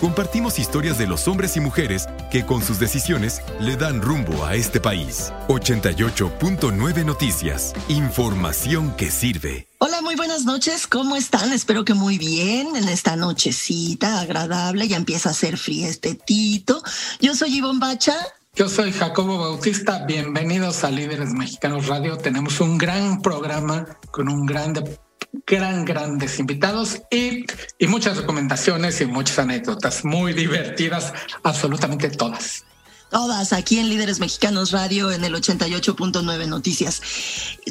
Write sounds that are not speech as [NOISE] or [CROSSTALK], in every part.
Compartimos historias de los hombres y mujeres que con sus decisiones le dan rumbo a este país. 88.9 Noticias. Información que sirve. Hola, muy buenas noches. ¿Cómo están? Espero que muy bien en esta nochecita agradable. Ya empieza a ser frío este tito. Yo soy Ivonne Bacha. Yo soy Jacobo Bautista. Bienvenidos a Líderes Mexicanos Radio. Tenemos un gran programa con un grande gran, grandes invitados y, y muchas recomendaciones y muchas anécdotas muy divertidas, absolutamente todas. Todas aquí en Líderes Mexicanos Radio en el 88.9 Noticias.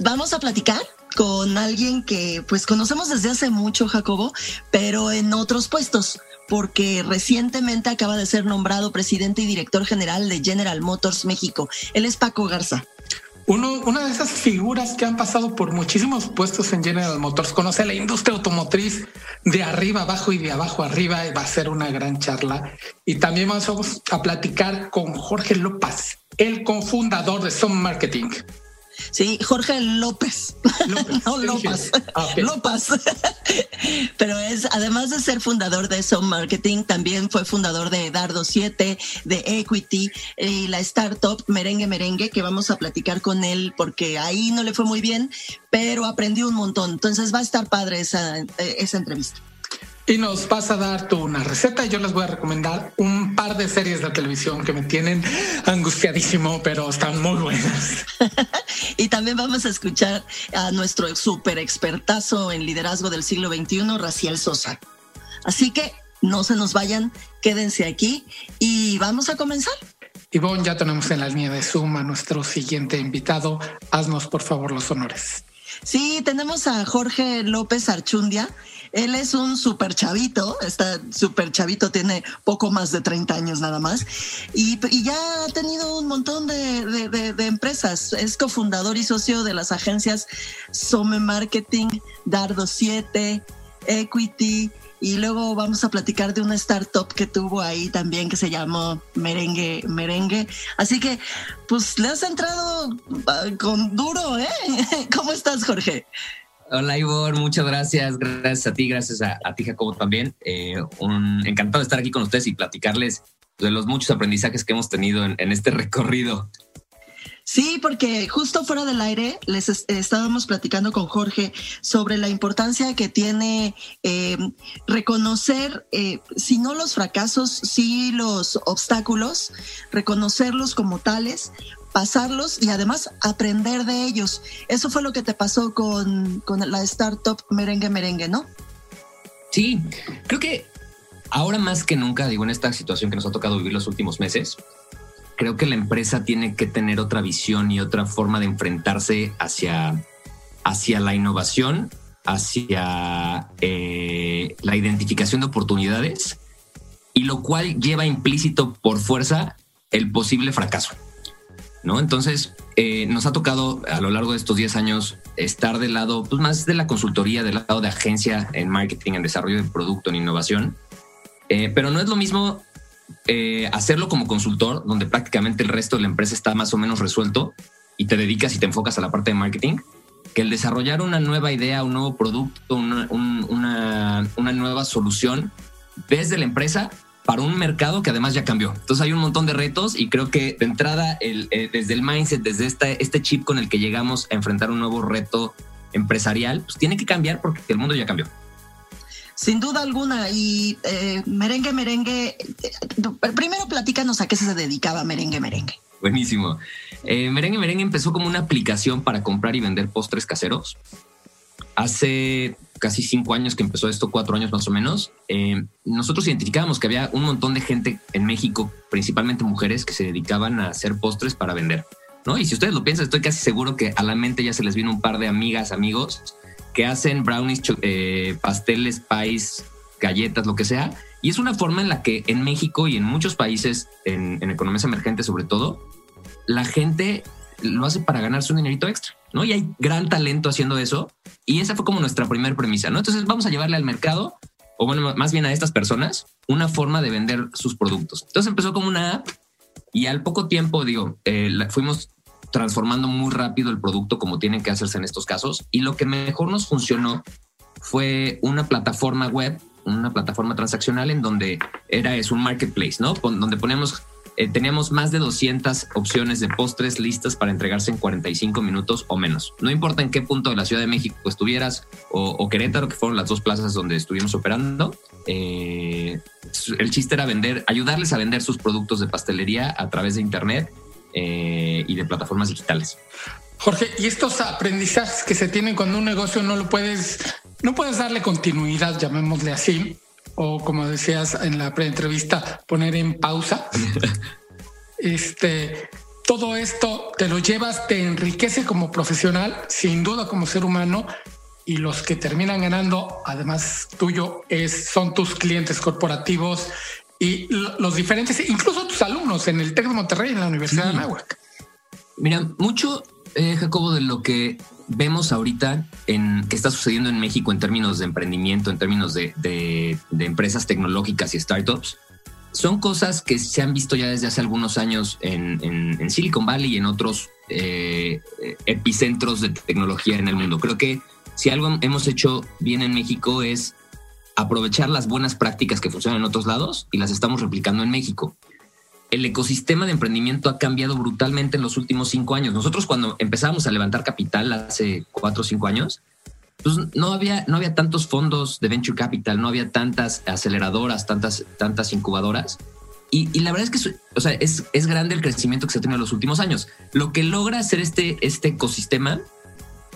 Vamos a platicar con alguien que pues conocemos desde hace mucho, Jacobo, pero en otros puestos, porque recientemente acaba de ser nombrado presidente y director general de General Motors México. Él es Paco Garza. Uno, una de esas figuras que han pasado por muchísimos puestos en General Motors, conoce la industria automotriz de arriba abajo y de abajo arriba, va a ser una gran charla. Y también vamos a platicar con Jorge López, el cofundador de Some Marketing. Sí, Jorge López. López. [LAUGHS] no, López. Ah, López. [LAUGHS] Pero es, además de ser fundador de Some Marketing, también fue fundador de Dardo 7, de Equity y la startup Merengue Merengue, que vamos a platicar con él porque ahí no le fue muy bien, pero aprendió un montón. Entonces va a estar padre esa, esa entrevista y nos vas a dar tú una receta y yo les voy a recomendar un par de series de televisión que me tienen angustiadísimo, pero están muy buenas. [LAUGHS] y también vamos a escuchar a nuestro super expertazo en liderazgo del siglo XXI, Raciel Sosa. Así que no se nos vayan, quédense aquí y vamos a comenzar. Ivonne, ya tenemos en la línea de Zoom a nuestro siguiente invitado. Haznos por favor los honores. Sí, tenemos a Jorge López Archundia. Él es un súper chavito, está súper chavito, tiene poco más de 30 años nada más, y, ya ha tenido un montón de, empresas. Es cofundador y socio de las agencias Some Marketing, Dardo 7, Equity, y luego vamos a platicar de una startup que tuvo ahí también que se llamó Merengue Merengue. Así que, pues le has entrado ah, con duro, ¿eh? [LAUGHS] ¿Cómo estás, Jorge? Hola Ivor, muchas gracias. Gracias a ti, gracias a, ti Jacobo también. Eh, encantado de estar aquí con ustedes y platicarles de los muchos aprendizajes que hemos tenido en, este recorrido. Sí, porque justo fuera del aire les estábamos platicando con Jorge sobre la importancia que tiene eh, reconocer, eh, si no los fracasos, sí los obstáculos, reconocerlos como tales, pasarlos y además aprender de ellos. Eso fue lo que te pasó con, con la startup Merengue Merengue, ¿no? Sí, creo que ahora más que nunca, digo, en esta situación que nos ha tocado vivir los últimos meses, creo que la empresa tiene que tener otra visión y otra forma de enfrentarse hacia, hacia la innovación, hacia eh, la identificación de oportunidades, y lo cual lleva implícito por fuerza el posible fracaso. ¿no? Entonces, eh, nos ha tocado a lo largo de estos 10 años estar del lado, pues más de la consultoría, del lado de agencia en marketing, en desarrollo de producto, en innovación. Eh, pero no es lo mismo eh, hacerlo como consultor, donde prácticamente el resto de la empresa está más o menos resuelto y te dedicas y te enfocas a la parte de marketing, que el desarrollar una nueva idea, un nuevo producto, una, nueva solución desde la empresa para un mercado que además ya cambió. Entonces hay un montón de retos y creo que de entrada, eh, desde el mindset, desde este chip con el que llegamos a enfrentar un nuevo reto empresarial, pues tiene que cambiar porque el mundo ya cambió. Sin duda alguna. Y eh, Merengue Merengue, eh, primero platícanos a qué se dedicaba Merengue Merengue. Buenísimo. merengue Merengue empezó como una aplicación para comprar y vender postres caseros. hace casi cinco años que empezó esto, cuatro años más o menos, eh, nosotros identificábamos que había un montón de gente en México, principalmente mujeres, que se dedicaban a hacer postres para vender. ¿no? Y si ustedes lo piensan, estoy casi seguro que a la mente ya se les vino un par de amigas, amigos, que hacen brownies, eh, pasteles, pies, galletas, lo que sea. Y es una forma en la que en México y en muchos países, en, en economías emergentes sobre todo, la gente lo hace para ganarse un dinerito extra, ¿no? Y hay gran talento haciendo eso. Y esa fue como nuestra primera premisa, ¿no? Entonces vamos a llevarle al mercado, o bueno, más bien a estas personas, una forma de vender sus productos. Entonces empezó como una app y al poco tiempo, digo, eh, fuimos transformando muy rápido el producto como tienen que hacerse en estos casos. Y lo que mejor nos funcionó fue una plataforma web, una plataforma transaccional en donde era es un marketplace, ¿no? Donde ponemos eh, teníamos más de 200 opciones de postres listas para entregarse en 45 minutos o menos. No importa en qué punto de la Ciudad de México estuvieras o, Querétaro, que fueron las dos plazas donde estuvimos operando. Eh, el chiste era vender, ayudarles a vender sus productos de pastelería a través de Internet eh, y de plataformas digitales. Jorge, y estos aprendizajes que se tienen cuando un negocio no lo puedes, no puedes darle continuidad, llamémosle así, o como decías en la pre-entrevista, poner en pausa. [LAUGHS] este, todo esto te lo llevas, te enriquece como profesional, sin duda como ser humano, y los que terminan ganando, además tuyo, es, son tus clientes corporativos y los diferentes, incluso tus alumnos en el TEC de Monterrey, en la Universidad de Anáhuac. Mira, mucho, eh, Jacobo, de lo que vemos ahorita en qué está sucediendo en México en términos de emprendimiento, en términos de, empresas tecnológicas y startups, son cosas que se han visto ya desde hace algunos años en, Silicon Valley y en otros eh, epicentros de tecnología en el mundo. Creo que si algo hemos hecho bien en México es aprovechar las buenas prácticas que funcionan en otros lados y las estamos replicando en México el ecosistema de emprendimiento ha cambiado brutalmente en los últimos cinco años. Nosotros cuando empezamos a levantar capital hace cuatro o cinco años, pues no había, no había tantos fondos de venture capital, no había tantas aceleradoras, tantas, tantas incubadoras. Y, la verdad es que o sea, es, es, grande el crecimiento que se ha tenido en los últimos años. Lo que logra hacer este, este ecosistema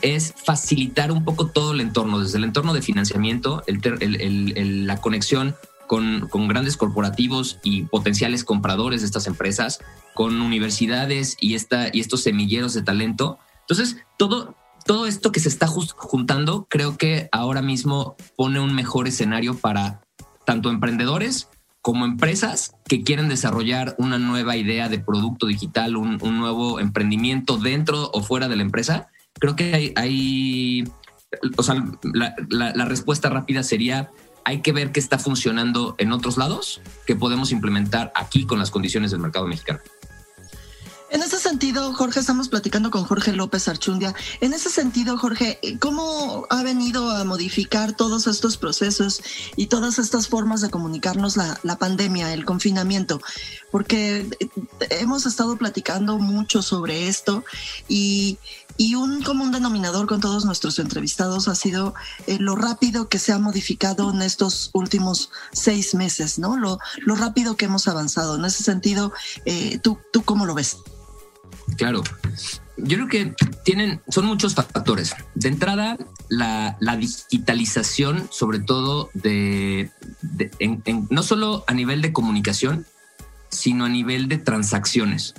es facilitar un poco todo el entorno, desde el entorno de financiamiento, la conexión con, grandes corporativos y potenciales compradores de estas empresas, con universidades y, esta, y estos semilleros de talento. Entonces, todo, todo esto que se está juntando, creo que ahora mismo pone un mejor escenario para tanto emprendedores como empresas que quieren desarrollar una nueva idea de producto digital, un, nuevo emprendimiento dentro o fuera de la empresa. Creo que hay, hay o sea, la, la respuesta rápida sería hay que ver qué está funcionando en otros lados que podemos implementar aquí con las condiciones del mercado mexicano. En ese sentido, Jorge, estamos platicando con Jorge López Archundia. En ese sentido, Jorge, ¿cómo ha venido a modificar todos estos procesos y todas estas formas de comunicarnos la, la pandemia, el confinamiento? Porque hemos estado platicando mucho sobre esto y, y un común denominador con todos nuestros entrevistados ha sido eh, lo rápido que se ha modificado en estos últimos seis meses, ¿no? Lo, lo rápido que hemos avanzado. En ese sentido, eh, ¿tú, ¿tú cómo lo ves? Claro. Yo creo que tienen, son muchos factores. De entrada, la, digitalización, sobre todo de, no solo a nivel de comunicación, sino a nivel de transacciones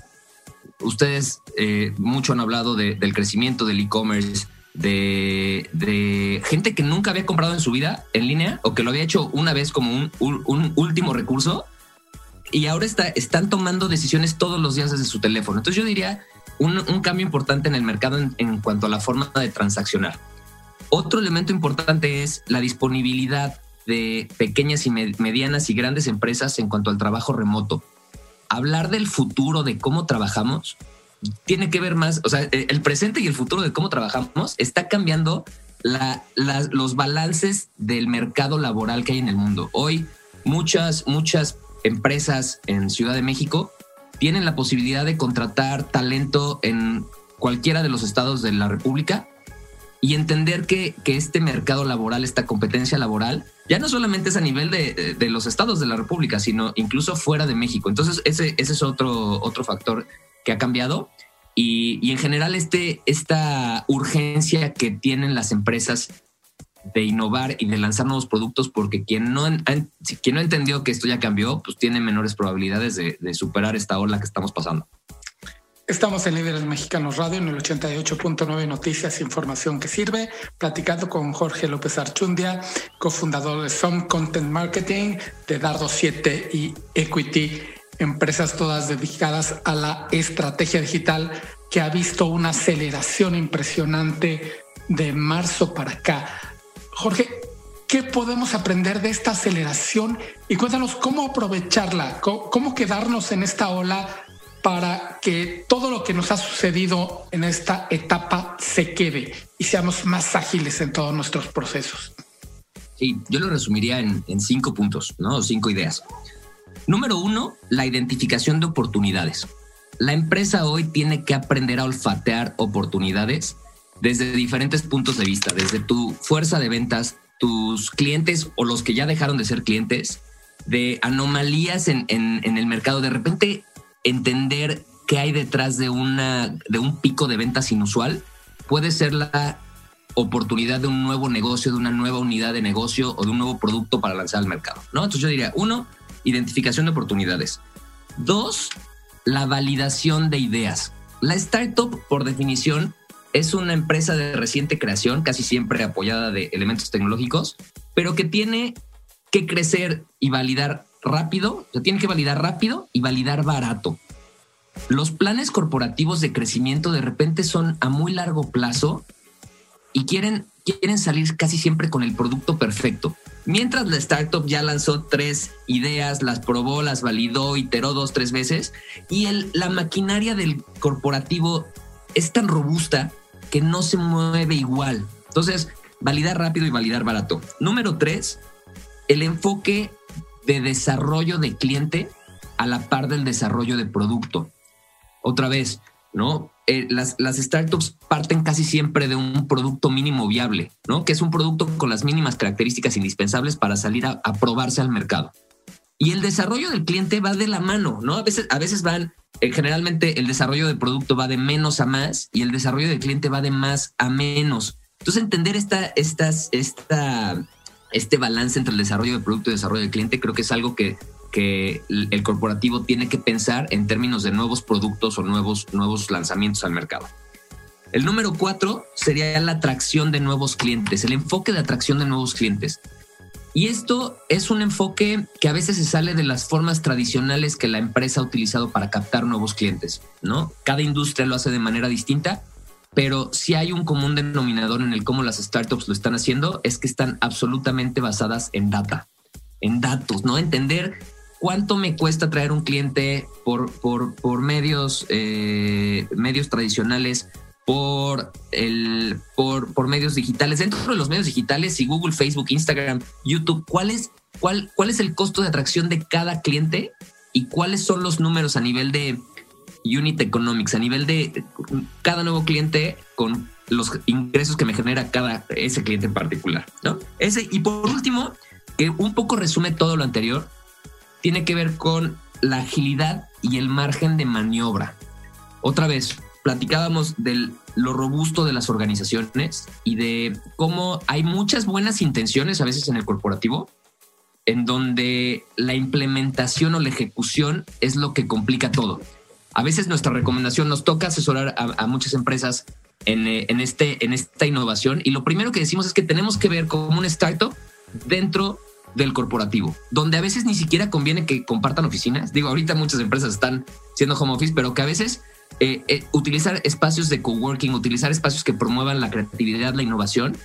ustedes eh, mucho han hablado del crecimiento del e-commerce, de, gente que nunca había comprado en su vida en línea o que lo había hecho una vez como un, último recurso y ahora está, están tomando decisiones todos los días desde su teléfono. Entonces yo diría un, cambio importante en el mercado en, cuanto a la forma de transaccionar. Otro elemento importante es la disponibilidad de pequeñas y medianas y grandes empresas en cuanto al trabajo remoto hablar del futuro de cómo trabajamos tiene que ver más, o sea, eh, el presente y el futuro de cómo trabajamos está cambiando los balances del mercado laboral que hay en el mundo. Hoy muchas, muchas empresas en Ciudad de México tienen la posibilidad de contratar talento en cualquiera de los estados de la República y entender que, que este mercado laboral, esta competencia laboral, ya no solamente es a nivel de, de, los estados de la República, sino incluso fuera de México. Entonces, ese, ese es otro, otro factor que ha cambiado. Y, y, en general, este, esta urgencia que tienen las empresas de innovar y de lanzar nuevos productos porque quien no, quien no entendió que esto ya cambió, pues tiene menores probabilidades de, de superar esta ola que estamos pasando. Estamos en Líderes Mexicanos Radio en el 88.9 Noticias, información que sirve, platicando con Jorge López Archundia, cofundador de Some Content Marketing, de Dardo 7 y Equity, empresas todas dedicadas a la estrategia digital que ha visto una aceleración impresionante de marzo para acá. Jorge, ¿qué podemos aprender de esta aceleración? Y cuéntanos cómo aprovecharla, cómo, quedarnos en esta ola para que todo lo que nos ha sucedido en esta etapa se quede y seamos más ágiles en todos nuestros procesos. Sí, yo lo resumiría en, en cinco puntos, ¿no? Cinco ideas. Número uno, la identificación de oportunidades. La empresa hoy tiene que aprender a olfatear oportunidades desde diferentes puntos de vista, desde tu fuerza de ventas, tus clientes o los que ya dejaron de ser clientes, de anomalías en, el mercado, de repente entender qué hay detrás de, una, de un pico de ventas inusual, puede ser la oportunidad de un nuevo negocio, de una nueva unidad de negocio o de un nuevo producto para lanzar al mercado. ¿no? Entonces yo diría, uno, identificación de oportunidades. Dos, la validación de ideas. La startup, por definición, es una empresa de reciente creación, casi siempre apoyada de elementos tecnológicos, pero que tiene que crecer y validar rápido, o tiene que validar rápido y validar barato. Los planes corporativos de crecimiento de repente son a muy largo plazo y quieren, quieren salir casi siempre con el producto perfecto. Mientras la startup ya lanzó tres ideas, las probó, las validó, iteró dos, tres veces, y el, la maquinaria del corporativo es tan robusta que no se mueve igual. Entonces, validar rápido y validar barato. Número tres, el enfoque de desarrollo de cliente a la par del desarrollo de producto. Otra vez, ¿no? Eh, las, las, startups parten casi siempre de un producto mínimo viable, ¿no? Que es un producto con las mínimas características indispensables para salir a, probarse al mercado. Y el desarrollo del cliente va de la mano, ¿no? A veces, a veces van, eh, generalmente el desarrollo del producto va de menos a más y el desarrollo del cliente va de más a menos. Entonces, entender esta, estas, esta, este balance entre el desarrollo del producto y desarrollo del cliente creo que es algo que que el corporativo tiene que pensar en términos de nuevos productos o nuevos, nuevos lanzamientos al mercado. El número cuatro sería la atracción de nuevos clientes, el enfoque de atracción de nuevos clientes. Y esto es un enfoque que a veces se sale de las formas tradicionales que la empresa ha utilizado para captar nuevos clientes, ¿no? Cada industria lo hace de manera distinta, pero si hay un común denominador en el cómo las startups lo están haciendo, es que están absolutamente basadas en data, en datos, ¿no? Entender ¿Cuánto me cuesta traer un cliente por, por, medios, eh, medios tradicionales, por, el, por, por medios digitales? Dentro de los medios digitales, y Google, Facebook, Instagram, YouTube, ¿cuál es, cuál, ¿cuál es el costo de atracción de cada cliente y cuáles son los números a nivel de unit economics, a nivel de cada nuevo cliente con los ingresos que me genera cada ese cliente en particular, ¿no? Ese y por último, que un poco resume todo lo anterior, tiene que ver con la agilidad y el margen de maniobra. Otra vez, platicábamos de lo robusto de las organizaciones y de cómo hay muchas buenas intenciones a veces en el corporativo, en donde la implementación o la ejecución es lo que complica todo. A veces nuestra recomendación nos toca asesorar a, muchas empresas en, eh, en, este, en esta innovación y lo primero que decimos es que tenemos que ver como un startup dentro del corporativo, donde a veces ni siquiera conviene que compartan oficinas. Digo, ahorita muchas empresas están siendo home office, pero que a veces eh, eh, utilizar espacios de coworking, utilizar espacios que promuevan la creatividad, la innovación,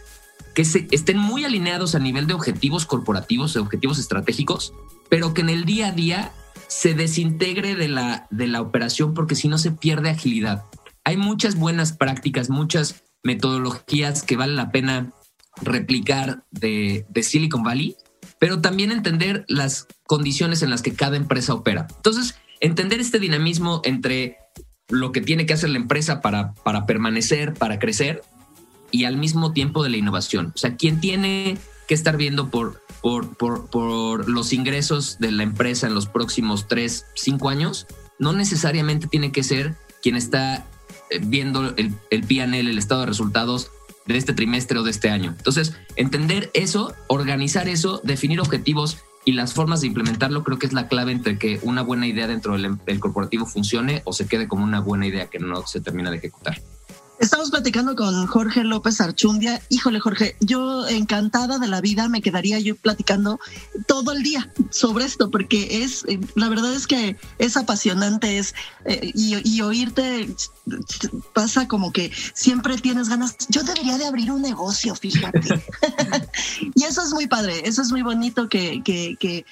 que se, estén muy alineados a nivel de objetivos corporativos, de objetivos estratégicos, pero que en el día a día se desintegre de la, de la operación porque si no se pierde agilidad. Hay muchas buenas prácticas, muchas metodologías que vale la pena replicar de, de Silicon Valley, pero también entender las condiciones en las que cada empresa opera. Entonces, entender este dinamismo entre lo que tiene que hacer la empresa para, para permanecer, para crecer, y al mismo tiempo de la innovación. O sea, quien tiene que estar viendo por, por, por, los ingresos de la empresa en los próximos tres, cinco años, no necesariamente tiene que ser quien está eh, viendo el, el PNL, el estado de resultados de este trimestre o de este año. Entonces, entender eso, organizar eso, definir objetivos y las formas de implementarlo creo que es la clave entre que una buena idea dentro del corporativo funcione o se quede como una buena idea que no se termina de ejecutar. Estamos platicando con Jorge López Archundia. Híjole, Jorge, yo encantada de la vida me quedaría yo platicando todo el día sobre esto, porque es, eh, la verdad es que es apasionante, es, eh, y, oírte pasa como que siempre tienes ganas. Yo debería de abrir un negocio, fíjate. [LAUGHS] y eso es muy padre, eso es muy bonito que, que, que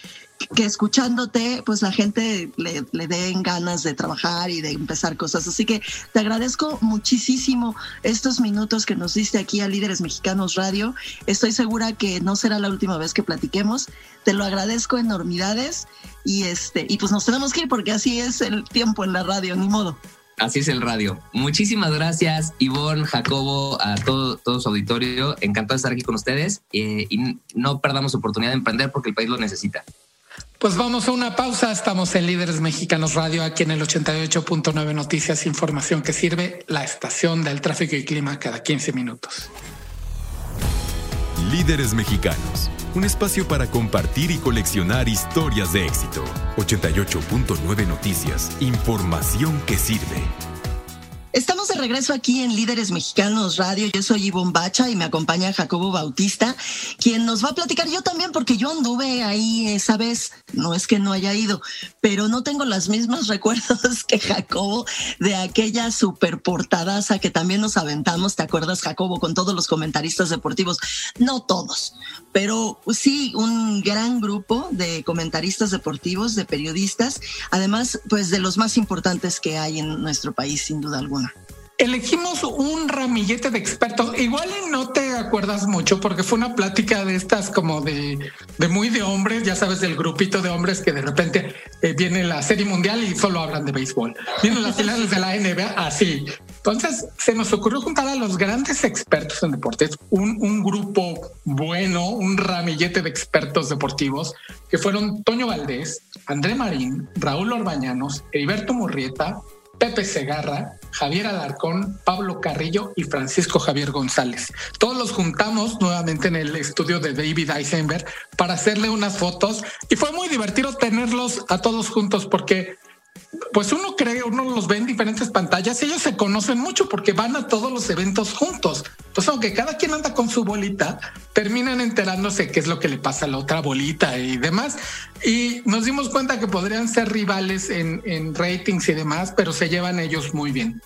que escuchándote, pues la gente le, le den ganas de trabajar y de empezar cosas. Así que te agradezco muchísimo estos minutos que nos diste aquí a Líderes Mexicanos Radio. Estoy segura que no será la última vez que platiquemos. Te lo agradezco enormidades y este y pues nos tenemos que ir porque así es el tiempo en la radio, ni modo. Así es el radio. Muchísimas gracias, Ivonne, Jacobo, a todo, todo su auditorio. Encantado de estar aquí con ustedes eh, y no perdamos oportunidad de emprender porque el país lo necesita. Pues vamos a una pausa. Estamos en Líderes Mexicanos Radio, aquí en el 88.9 Noticias, información que sirve la estación del tráfico y clima cada 15 minutos. Líderes Mexicanos, un espacio para compartir y coleccionar historias de éxito. 88.9 Noticias, información que sirve. Estamos de regreso aquí en Líderes Mexicanos Radio. Yo soy Ivonne Bacha y me acompaña Jacobo Bautista, quien nos va a platicar yo también, porque yo anduve ahí esa vez. No es que no haya ido, pero no tengo los mismos [LAUGHS] recuerdos que Jacobo de aquella super portadaza que también nos aventamos. ¿Te acuerdas, Jacobo, con todos los comentaristas deportivos? No todos, pero sí un gran grupo de comentaristas deportivos, de periodistas, además, pues de los más importantes que hay en nuestro país, sin duda alguna. Elegimos un ramillete de expertos. Igual no te acuerdas mucho porque fue una plática de estas como de, muy de hombres, ya sabes, del grupito de hombres que de repente eh, viene la serie mundial y solo hablan de béisbol. Vienen las finales de la NBA así. Entonces se nos ocurrió juntar a los grandes expertos en deportes, un, grupo bueno, un ramillete de expertos deportivos que fueron Toño Valdés, André Marín, Raúl Orbañanos, Heriberto Murrieta, Pepe Segarra, Javier Alarcón, Pablo Carrillo y Francisco Javier González. Todos los juntamos nuevamente en el estudio de David Eisenberg para hacerle unas fotos y fue muy divertido tenerlos a todos juntos porque pues uno cree, uno los ve en diferentes pantallas ellos se conocen mucho porque van a todos los eventos juntos. Entonces, aunque cada quien anda con su bolita, terminan enterándose qué es lo que le pasa a la otra bolita y demás. Y nos dimos cuenta que podrían ser rivales en, en ratings y demás, pero se llevan ellos muy bien.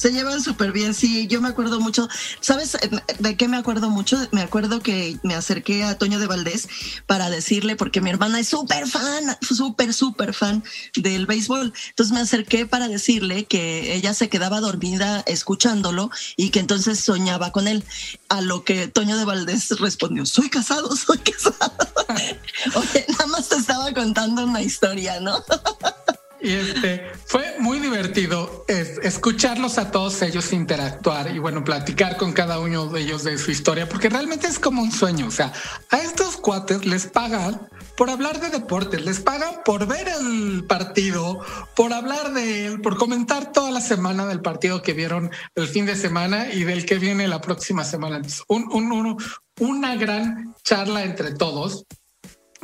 Se llevan súper bien, sí, yo me acuerdo mucho. ¿Sabes de qué me acuerdo mucho? Me acuerdo que me acerqué a Toño de Valdés para decirle, porque mi hermana es súper fan, súper, súper fan del béisbol. Entonces me acerqué para decirle que ella se quedaba dormida escuchándolo y que entonces soñaba con él. A lo que Toño de Valdés respondió, soy casado, [LAUGHS] soy casado. [LAUGHS] Oye, nada más te estaba contando una historia, ¿no? [LAUGHS] Y este fue muy divertido escucharlos a todos ellos interactuar y bueno, platicar con cada uno de ellos de su historia, porque realmente es como un sueño. O sea, a estos cuates les pagan por hablar de deportes, les pagan por ver el partido, por hablar de él, por comentar toda la semana del partido que vieron el fin de semana y del que viene la próxima semana. un, una gran charla entre todos,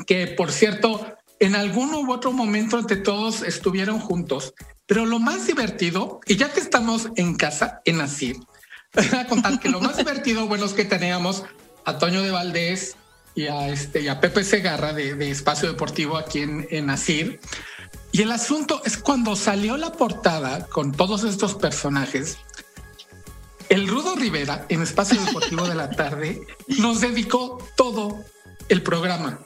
que por cierto, en algún u otro momento entre todos estuvieron juntos. Pero lo más divertido, y ya que estamos en casa, en Asir, [LAUGHS] voy a contar que lo más divertido, bueno, es que teníamos a Toño de Valdés y a, este, y a Pepe Segarra de, Espacio Deportivo aquí en, en Asir. Y el asunto es cuando salió la portada con todos estos personajes, el Rudo Rivera en Espacio Deportivo de la [LAUGHS] Tarde nos dedicó todo el programa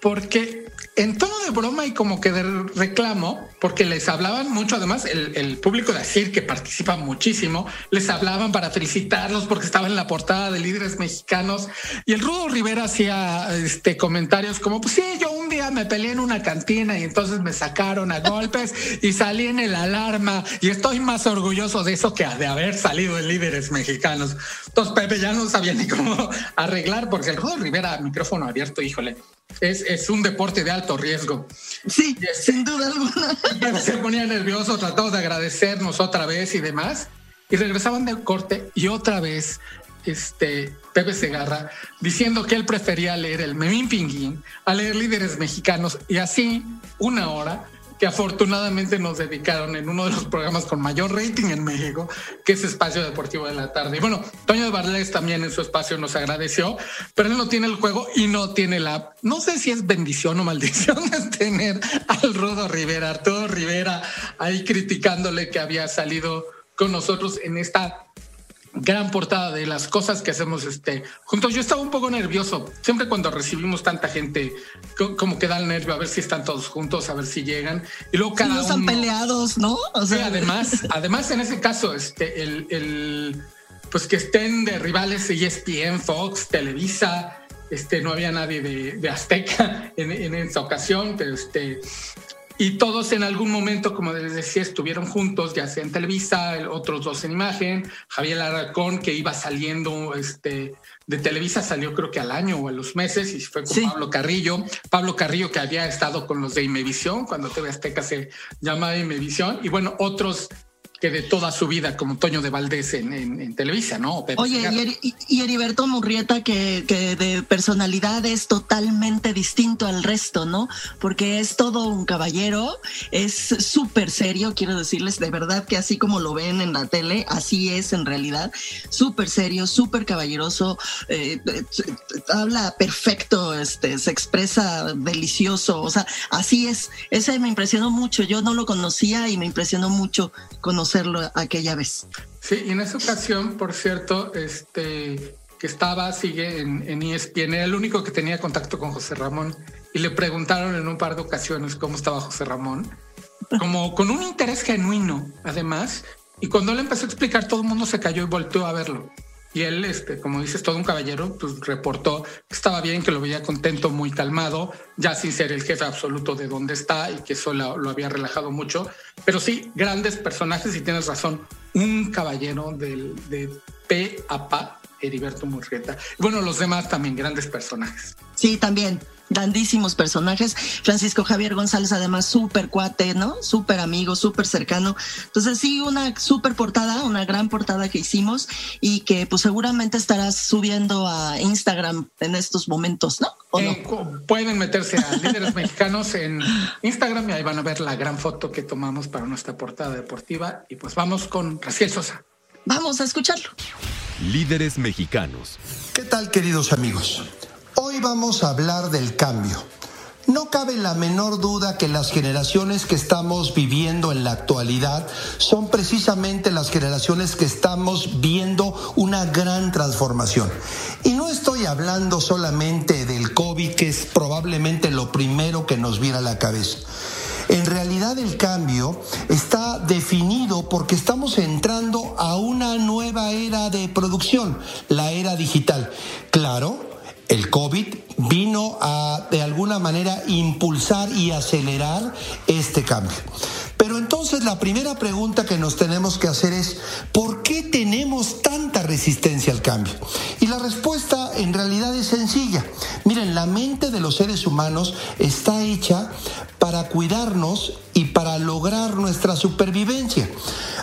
porque en tono de broma y como que de reclamo, porque les hablaban mucho, además el, público de Asir, que participa muchísimo, les hablaban para felicitarlos porque estaban en la portada de líderes mexicanos y el Rudo Rivera hacía este, comentarios como, pues sí, yo un día me peleé en una cantina y entonces me sacaron a golpes y salí en el alarma y estoy más orgulloso de eso que de haber salido en líderes mexicanos. Entonces Pepe ya no sabía ni cómo [LAUGHS] arreglar porque el Rudo Rivera, micrófono abierto, híjole, es, es, un deporte de alto riesgo. Sí, sin duda alguna. [LAUGHS] Se ponía nervioso, trató de agradecernos otra vez y demás. Y regresaban del corte y otra vez este, Pepe Segarra diciendo que él prefería leer el Memín Pinguín a leer líderes mexicanos y así una hora que afortunadamente nos dedicaron en uno de los programas con mayor rating en México, que es Espacio Deportivo de la Tarde. Y bueno, Toño de Barles también en su espacio nos agradeció, pero él no tiene el juego y no tiene la... No sé si es bendición o maldición [LAUGHS] tener al Rodo Rivera, Arturo Rivera, ahí criticándole que había salido con nosotros en esta gran portada de las cosas que hacemos este, juntos. Yo estaba un poco nervioso. Siempre cuando recibimos tanta gente, como que da el nervio a ver si están todos juntos, a ver si llegan. Y luego cada no están peleados, ¿no? O sea, además, [LAUGHS] además en ese caso, este, el, el, pues que estén de rivales ESPN, Fox, Televisa, este, no había nadie de, de Azteca [LAUGHS] en, en, esa ocasión, pero este, y todos en algún momento, como les decía, estuvieron juntos, ya sea en Televisa, otros dos en imagen. Javier Alarcón, que iba saliendo este, de Televisa, salió creo que al año o a los meses, y fue con Pablo Carrillo. Pablo Carrillo, que había estado con los de Imevisión, cuando TV Azteca se llamaba Imevisión. Y bueno, otros que de toda su vida como Toño de Valdés en, Televisa, ¿no? Oye, y, Heriberto Murrieta, que, que, de personalidad es totalmente distinto al resto, ¿no? Porque es todo un caballero, es súper serio, quiero decirles, de verdad que así como lo ven en la tele, así es en realidad, súper serio, súper caballeroso, eh, habla perfecto, este, se expresa delicioso, o sea, así es, ese me impresionó mucho, yo no lo conocía y me impresionó mucho conocer conocerlo aquella vez. Sí, y en esa ocasión, por cierto, este que estaba, sigue en, en ESPN, era el único que tenía contacto con José Ramón y le preguntaron en un par de ocasiones cómo estaba José Ramón, como con un interés genuino, además, y cuando él empezó a explicar, todo el mundo se cayó y volteó a verlo. Y él, este, como dices, todo un caballero, pues reportó que estaba bien, que lo veía contento, muy calmado, ya sin ser el jefe absoluto de dónde está y que eso lo, había relajado mucho. Pero sí, grandes personajes y tienes razón, un caballero del, de P a Pa, Heriberto Murrieta. Bueno, los demás también, grandes personajes. Sí, también grandísimos personajes. Francisco Javier González, además, súper cuate, ¿no? Súper amigo, súper cercano. Entonces, sí, una súper portada, una gran portada que hicimos y que pues seguramente estarás subiendo a Instagram en estos momentos, ¿no? Eh, pueden meterse a Líderes [LAUGHS] Mexicanos en Instagram y ahí van a ver la gran foto que tomamos para nuestra portada deportiva. Y pues vamos con Raciel Sosa. Vamos a escucharlo. Líderes Mexicanos. ¿Qué tal, queridos amigos? Hoy vamos a hablar del cambio. No cabe la menor duda que las generaciones que estamos viviendo en la actualidad son precisamente las generaciones que estamos viendo una gran transformación. Y no estoy hablando solamente del COVID, que es probablemente lo primero que nos viene a la cabeza. En realidad el cambio está definido porque estamos entrando a una nueva era de producción, la era digital. Claro, el COVID vino a, de alguna manera, impulsar y acelerar este cambio. Pero entonces la primera pregunta que nos tenemos que hacer es, ¿por qué tenemos tanta resistencia al cambio? Y la respuesta en realidad es sencilla. Miren, la mente de los seres humanos está hecha para cuidarnos y para lograr nuestra supervivencia.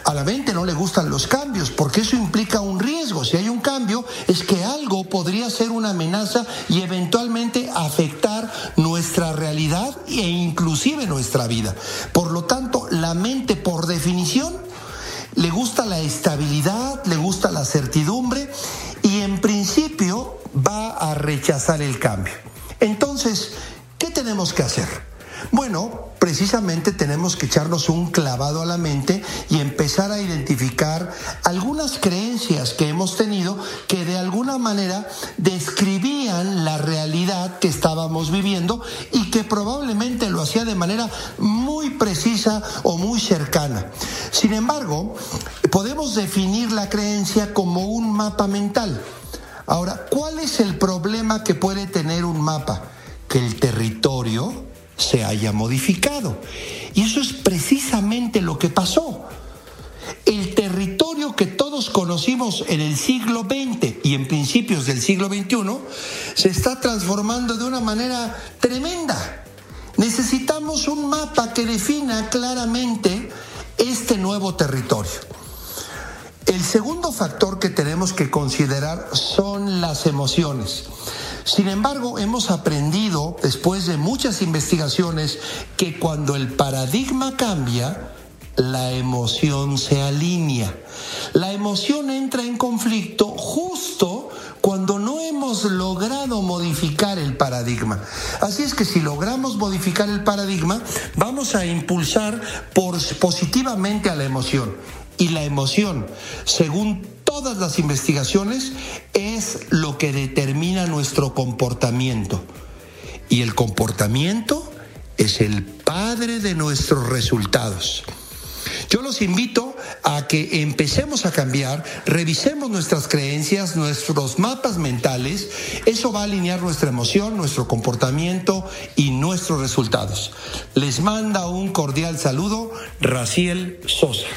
A la mente no le gustan los cambios porque eso implica un riesgo. Si hay un cambio es que algo podría ser una amenaza y eventualmente afectar nuestra realidad e inclusive nuestra vida. Por lo tanto, la mente por definición le gusta la estabilidad, le gusta la certidumbre y en principio va a rechazar el cambio. Entonces, ¿qué tenemos que hacer? Bueno, precisamente tenemos que echarnos un clavado a la mente y empezar a identificar algunas creencias que hemos tenido que de alguna manera describían la realidad que estábamos viviendo y que probablemente lo hacía de manera muy precisa o muy cercana. Sin embargo, podemos definir la creencia como un mapa mental. Ahora, ¿cuál es el problema que puede tener un mapa? Que el territorio se haya modificado. Y eso es precisamente lo que pasó. El territorio que todos conocimos en el siglo XX y en principios del siglo XXI se está transformando de una manera tremenda. Necesitamos un mapa que defina claramente este nuevo territorio. El segundo factor que tenemos que considerar son las emociones. Sin embargo, hemos aprendido, después de muchas investigaciones, que cuando el paradigma cambia, la emoción se alinea. La emoción entra en conflicto justo cuando no hemos logrado modificar el paradigma. Así es que si logramos modificar el paradigma, vamos a impulsar positivamente a la emoción. Y la emoción, según todas las investigaciones, es lo que determina nuestro comportamiento. Y el comportamiento es el padre de nuestros resultados. Yo los invito a que empecemos a cambiar, revisemos nuestras creencias, nuestros mapas mentales. Eso va a alinear nuestra emoción, nuestro comportamiento y nuestros resultados. Les manda un cordial saludo, Raciel Sosa.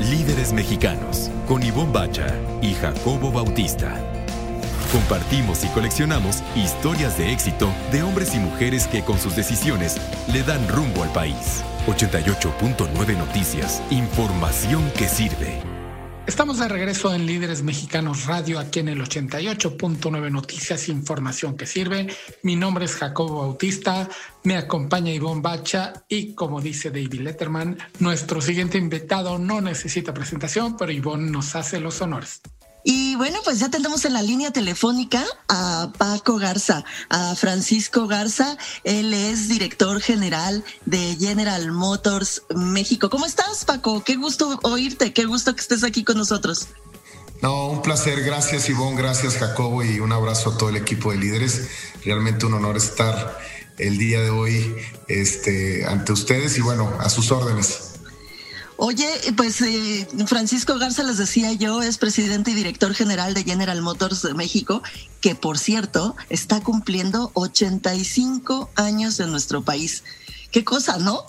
Líderes mexicanos, con Ivonne Bacha y Jacobo Bautista. Compartimos y coleccionamos historias de éxito de hombres y mujeres que con sus decisiones le dan rumbo al país. 88.9 Noticias. Información que sirve. Estamos de regreso en Líderes Mexicanos Radio, aquí en el 88.9 Noticias, información que sirve. Mi nombre es Jacobo Bautista, me acompaña Ivonne Bacha y como dice David Letterman, nuestro siguiente invitado no necesita presentación, pero Ivonne nos hace los honores. Bueno, pues ya tenemos en la línea telefónica a Paco Garza, a Francisco Garza. Él es director general de General Motors México. ¿Cómo estás, Paco? Qué gusto oírte, qué gusto que estés aquí con nosotros. No, un placer. Gracias, Ivonne. Gracias, Jacobo. Y un abrazo a todo el equipo de líderes. Realmente un honor estar el día de hoy este, ante ustedes y bueno, a sus órdenes. Oye, pues eh, Francisco Garza, les decía yo, es presidente y director general de General Motors de México, que por cierto está cumpliendo 85 años en nuestro país. Qué cosa, ¿no?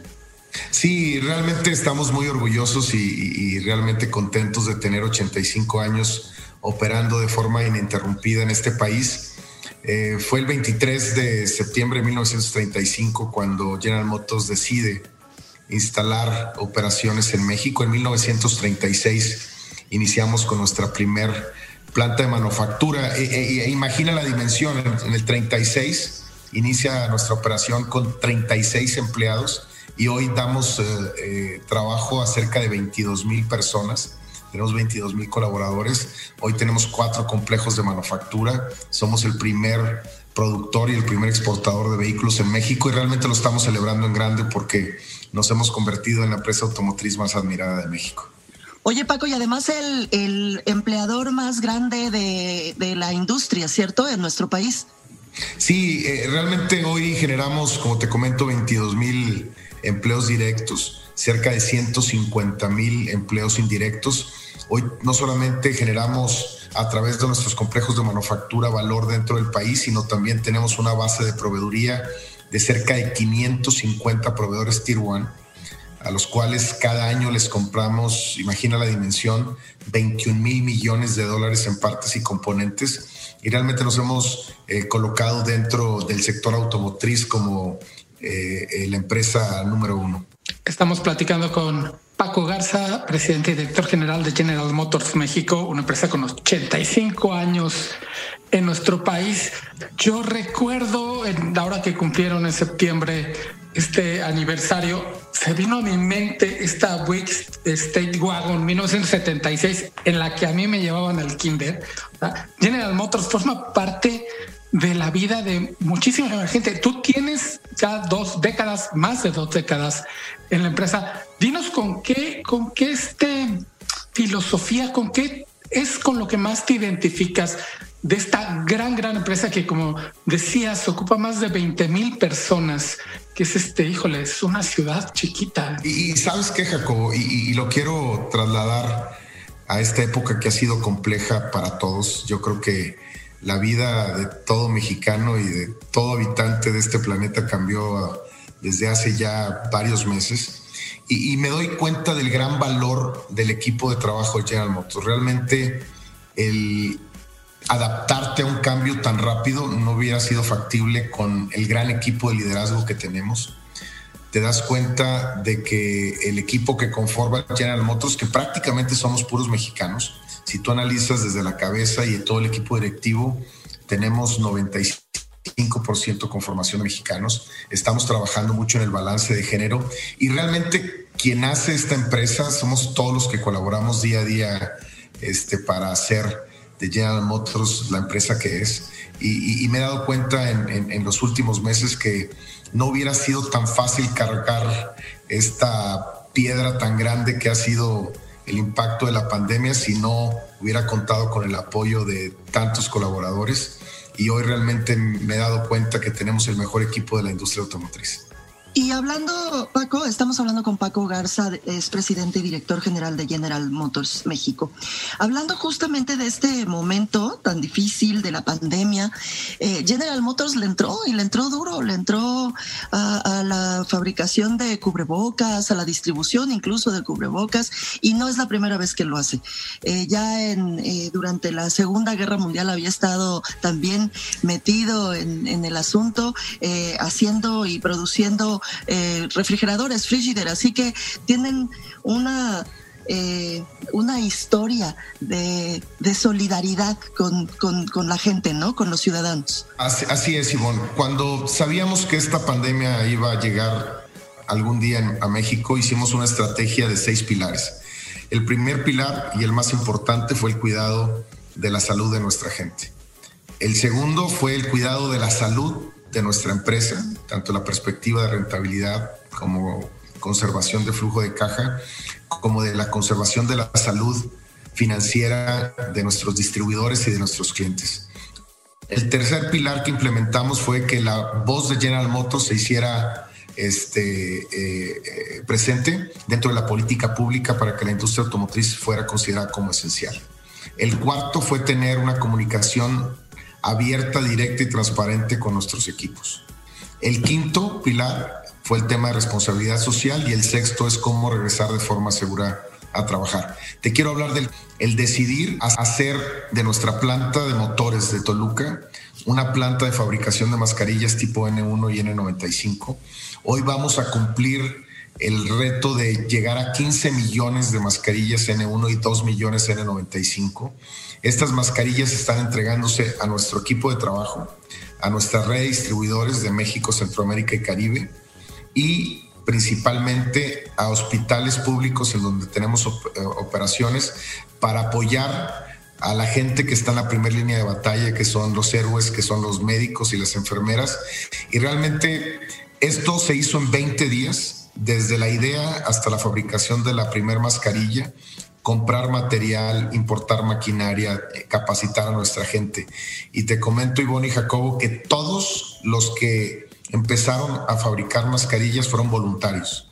[LAUGHS] sí, realmente estamos muy orgullosos y, realmente contentos de tener 85 años operando de forma ininterrumpida en este país. Eh, fue el 23 de septiembre de 1935 cuando General Motors decide instalar operaciones en México. En 1936 iniciamos con nuestra primer planta de manufactura. E, e, e imagina la dimensión, en el 36 inicia nuestra operación con 36 empleados y hoy damos eh, eh, trabajo a cerca de 22 mil personas. Tenemos 22 mil colaboradores. Hoy tenemos cuatro complejos de manufactura. Somos el primer productor y el primer exportador de vehículos en México y realmente lo estamos celebrando en grande porque nos hemos convertido en la empresa automotriz más admirada de México. Oye Paco, y además el, empleador más grande de, la industria, ¿cierto? En nuestro país. Sí, eh, realmente hoy generamos, como te comento, 22 mil empleos directos, cerca de 150 mil empleos indirectos. Hoy no solamente generamos a través de nuestros complejos de manufactura valor dentro del país, sino también tenemos una base de proveeduría de cerca de 550 proveedores Tier 1, a los cuales cada año les compramos, imagina la dimensión, 21 mil millones de dólares en partes y componentes. Y realmente nos hemos eh, colocado dentro del sector automotriz como eh, la empresa número uno. Estamos platicando con Paco Garza, presidente y director general de General Motors México, una empresa con 85 años en nuestro país. Yo recuerdo, en la hora que cumplieron en septiembre este aniversario, se vino a mi mente esta Wick State Wagon 1976 en la que a mí me llevaban al kinder. General Motors forma parte de la vida de muchísima gente. Tú tienes ya dos décadas, más de dos décadas en la empresa. Dinos con qué, con qué este filosofía, con qué es con lo que más te identificas de esta gran, gran empresa que, como decías, ocupa más de 20 mil personas, que es este, híjole, es una ciudad chiquita. Y, sabes qué, Jacobo, y, y, lo quiero trasladar a esta época que ha sido compleja para todos. Yo creo que la vida de todo mexicano y de todo habitante de este planeta cambió desde hace ya varios meses. Y, me doy cuenta del gran valor del equipo de trabajo de General Motors. Realmente el adaptarte a un cambio tan rápido no hubiera sido factible con el gran equipo de liderazgo que tenemos. te das cuenta de que el equipo que conforma General Motors, que prácticamente somos puros mexicanos, si tú analizas desde la cabeza y todo el equipo directivo, tenemos 95% conformación de mexicanos. Estamos trabajando mucho en el balance de género y realmente quien hace esta empresa somos todos los que colaboramos día a día este, para hacer de General Motors la empresa que es. Y, me he dado cuenta en, en los últimos meses que no hubiera sido tan fácil cargar esta piedra tan grande que ha sido el impacto de la pandemia si no hubiera contado con el apoyo de tantos colaboradores. Y hoy realmente me he dado cuenta que tenemos el mejor equipo de la industria automotriz. Y hablando, Paco, estamos hablando con Paco Garza, es presidente y director general de General Motors México. Hablando justamente de este momento tan difícil de la pandemia, eh, General Motors le entró y le entró duro, le entró a, la fabricación de cubrebocas, a la distribución incluso de cubrebocas, y no es la primera vez que lo hace. Eh, ya en, eh, durante la Segunda Guerra Mundial había estado también metido en, en el asunto, haciendo y produciendo eh, refrigeradores, frigider, así que tienen una eh, una historia de, solidaridad con, la gente, ¿no? Con los ciudadanos. Así, es, Ivonne. Cuando sabíamos que esta pandemia iba a llegar algún día a México, hicimos una estrategia de seis pilares. El primer pilar y el más importante fue el cuidado de la salud de nuestra gente. El segundo fue el cuidado de la salud de nuestra empresa, tanto la perspectiva de rentabilidad como conservación de flujo de caja, como de la conservación de la salud financiera de nuestros distribuidores y de nuestros clientes. El tercer pilar que implementamos fue que la voz de General Motors se hiciera este, eh, presente dentro de la política pública para que la industria automotriz fuera considerada como esencial. El cuarto fue tener una comunicación abierta, directa y transparente con nuestros equipos. El quinto pilar fue el tema de responsabilidad social y el sexto es cómo regresar de forma segura a trabajar. Te quiero hablar del el decidir hacer de nuestra planta de motores de Toluca una planta de fabricación de mascarillas tipo N1 y N95. Hoy vamos a cumplir el reto de llegar a 15 millones de mascarillas N1 y 2 millones N95. Estas mascarillas están entregándose a nuestro equipo de trabajo, a nuestra red de distribuidores de México, Centroamérica y Caribe y principalmente a hospitales públicos en donde tenemos eh, operaciones para apoyar a la gente que está en la primera línea de batalla, que son los héroes, que son los médicos y las enfermeras. Y realmente esto se hizo en 20 días desde la idea hasta la fabricación de la primer mascarilla, comprar material, importar maquinaria, eh, capacitar a nuestra gente. Y te comento, Ivonne y Jacobo, que todos los que empezaron a fabricar mascarillas fueron voluntarios.